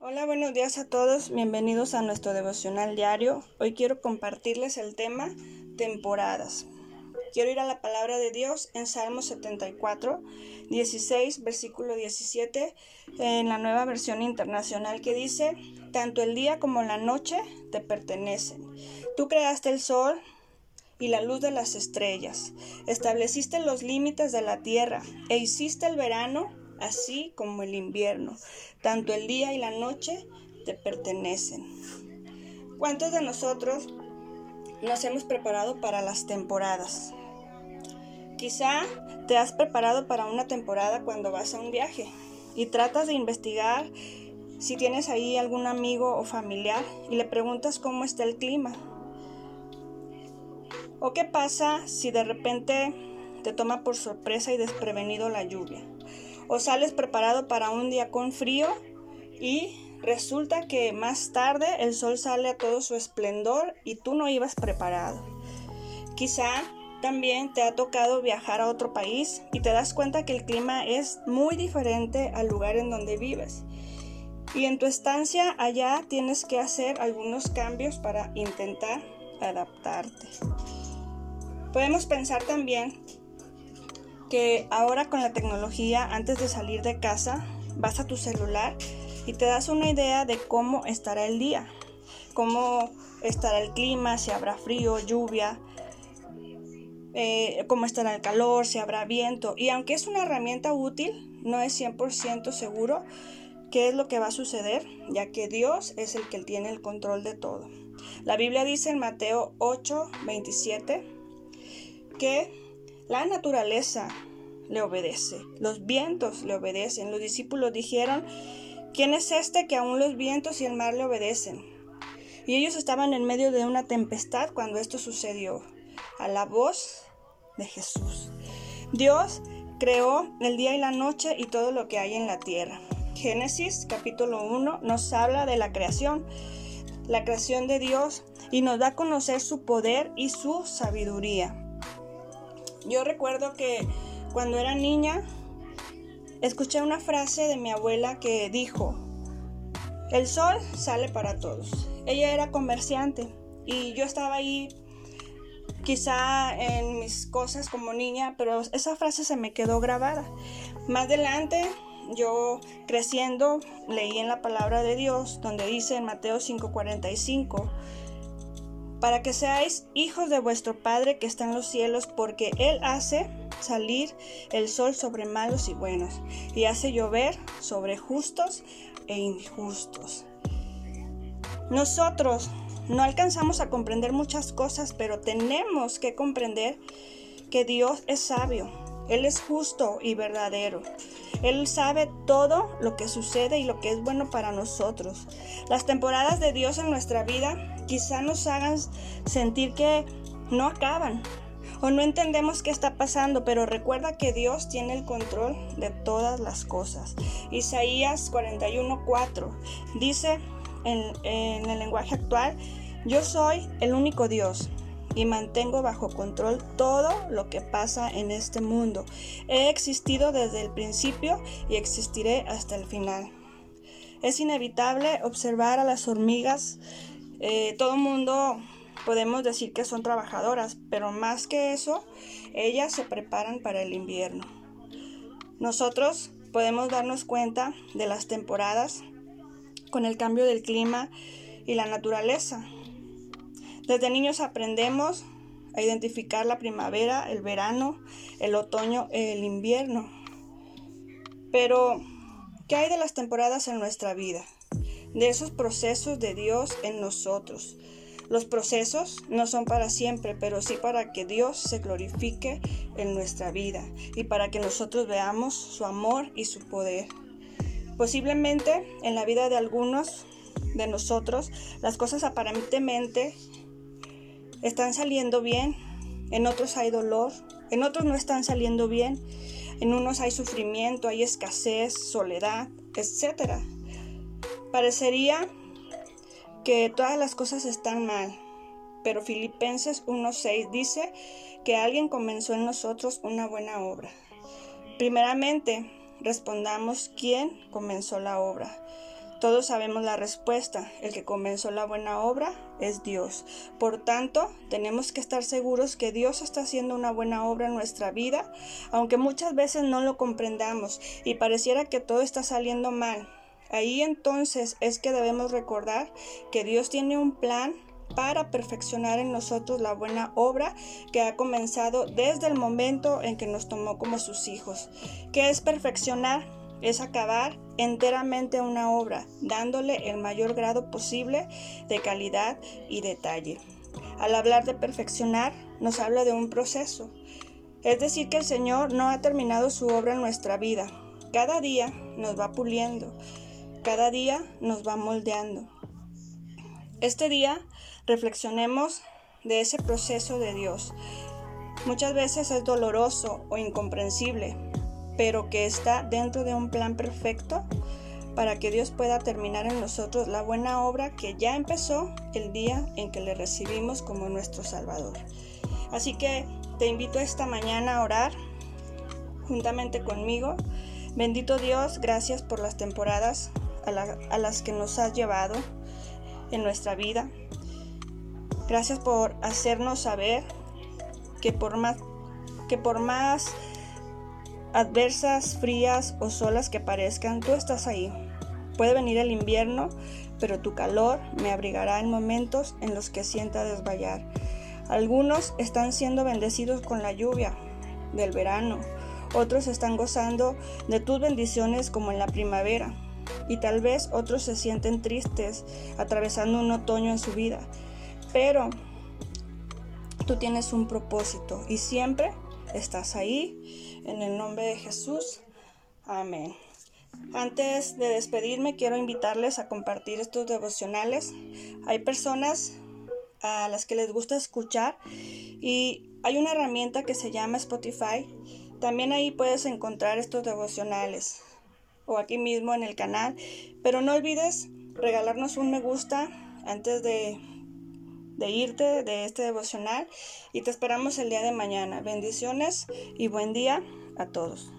Hola, buenos días a todos. Bienvenidos a nuestro devocional diario. Hoy quiero compartirles el tema temporadas. Quiero ir a la palabra de Dios en Salmo 74, 16, versículo 17, en la nueva versión internacional que dice, tanto el día como la noche te pertenecen. Tú creaste el sol y la luz de las estrellas, estableciste los límites de la tierra e hiciste el verano así como el invierno. Tanto el día y la noche te pertenecen. ¿Cuántos de nosotros nos hemos preparado para las temporadas? Quizá te has preparado para una temporada cuando vas a un viaje y tratas de investigar si tienes ahí algún amigo o familiar y le preguntas cómo está el clima. ¿O qué pasa si de repente te toma por sorpresa y desprevenido la lluvia? O sales preparado para un día con frío y resulta que más tarde el sol sale a todo su esplendor y tú no ibas preparado. Quizá también te ha tocado viajar a otro país y te das cuenta que el clima es muy diferente al lugar en donde vives. Y en tu estancia allá tienes que hacer algunos cambios para intentar adaptarte. Podemos pensar también que ahora con la tecnología, antes de salir de casa, vas a tu celular y te das una idea de cómo estará el día, cómo estará el clima, si habrá frío, lluvia, eh, cómo estará el calor, si habrá viento. Y aunque es una herramienta útil, no es 100% seguro qué es lo que va a suceder, ya que Dios es el que tiene el control de todo. La Biblia dice en Mateo 8, 27 que la naturaleza le obedece, los vientos le obedecen. Los discípulos dijeron, ¿quién es este que aún los vientos y el mar le obedecen? Y ellos estaban en medio de una tempestad cuando esto sucedió, a la voz de Jesús. Dios creó el día y la noche y todo lo que hay en la tierra. Génesis capítulo 1 nos habla de la creación, la creación de Dios y nos da a conocer su poder y su sabiduría. Yo recuerdo que cuando era niña escuché una frase de mi abuela que dijo, el sol sale para todos. Ella era comerciante y yo estaba ahí quizá en mis cosas como niña, pero esa frase se me quedó grabada. Más adelante, yo creciendo, leí en la palabra de Dios, donde dice en Mateo 5:45, para que seáis hijos de vuestro Padre que está en los cielos, porque Él hace salir el sol sobre malos y buenos, y hace llover sobre justos e injustos. Nosotros no alcanzamos a comprender muchas cosas, pero tenemos que comprender que Dios es sabio, Él es justo y verdadero. Él sabe todo lo que sucede y lo que es bueno para nosotros. Las temporadas de Dios en nuestra vida quizá nos hagan sentir que no acaban o no entendemos qué está pasando, pero recuerda que Dios tiene el control de todas las cosas. Isaías 41:4 dice en, en el lenguaje actual, yo soy el único Dios y mantengo bajo control todo lo que pasa en este mundo. He existido desde el principio y existiré hasta el final. Es inevitable observar a las hormigas eh, todo mundo podemos decir que son trabajadoras, pero más que eso, ellas se preparan para el invierno. Nosotros podemos darnos cuenta de las temporadas con el cambio del clima y la naturaleza. Desde niños aprendemos a identificar la primavera, el verano, el otoño, el invierno. Pero, ¿qué hay de las temporadas en nuestra vida? De esos procesos de Dios en nosotros. Los procesos no son para siempre, pero sí para que Dios se glorifique en nuestra vida y para que nosotros veamos su amor y su poder. Posiblemente en la vida de algunos de nosotros las cosas aparentemente están saliendo bien, en otros hay dolor, en otros no están saliendo bien, en unos hay sufrimiento, hay escasez, soledad, etc. Parecería que todas las cosas están mal, pero Filipenses 1.6 dice que alguien comenzó en nosotros una buena obra. Primeramente, respondamos quién comenzó la obra. Todos sabemos la respuesta. El que comenzó la buena obra es Dios. Por tanto, tenemos que estar seguros que Dios está haciendo una buena obra en nuestra vida, aunque muchas veces no lo comprendamos y pareciera que todo está saliendo mal. Ahí entonces es que debemos recordar que Dios tiene un plan para perfeccionar en nosotros la buena obra que ha comenzado desde el momento en que nos tomó como sus hijos. ¿Qué es perfeccionar? es acabar enteramente una obra, dándole el mayor grado posible de calidad y detalle. Al hablar de perfeccionar, nos habla de un proceso. Es decir, que el Señor no ha terminado su obra en nuestra vida. Cada día nos va puliendo, cada día nos va moldeando. Este día reflexionemos de ese proceso de Dios. Muchas veces es doloroso o incomprensible, pero que está dentro de un plan perfecto para que Dios pueda terminar en nosotros la buena obra que ya empezó el día en que le recibimos como nuestro Salvador. Así que te invito esta mañana a orar juntamente conmigo. Bendito Dios, gracias por las temporadas a, las que nos has llevado en nuestra vida. Gracias por hacernos saber que por más, adversas, frías o solas que parezcan, tú estás ahí. Puede venir el invierno, pero tu calor me abrigará en momentos en los que sienta desvallar. Algunos están siendo bendecidos con la lluvia del verano, otros están gozando de tus bendiciones como en la primavera, y tal vez otros se sienten tristes atravesando un otoño en su vida. Pero tú tienes un propósito y siempre estás ahí. En el nombre de Jesús. Amén. Antes de despedirme, quiero invitarles a compartir estos devocionales. Hay personas a las que les gusta escuchar y hay una herramienta que se llama Spotify. También ahí puedes encontrar estos devocionales o aquí mismo en el canal. Pero no olvides regalarnos un me gusta antes de de irte de este devocional y te esperamos el día de mañana. Bendiciones y buen día a todos.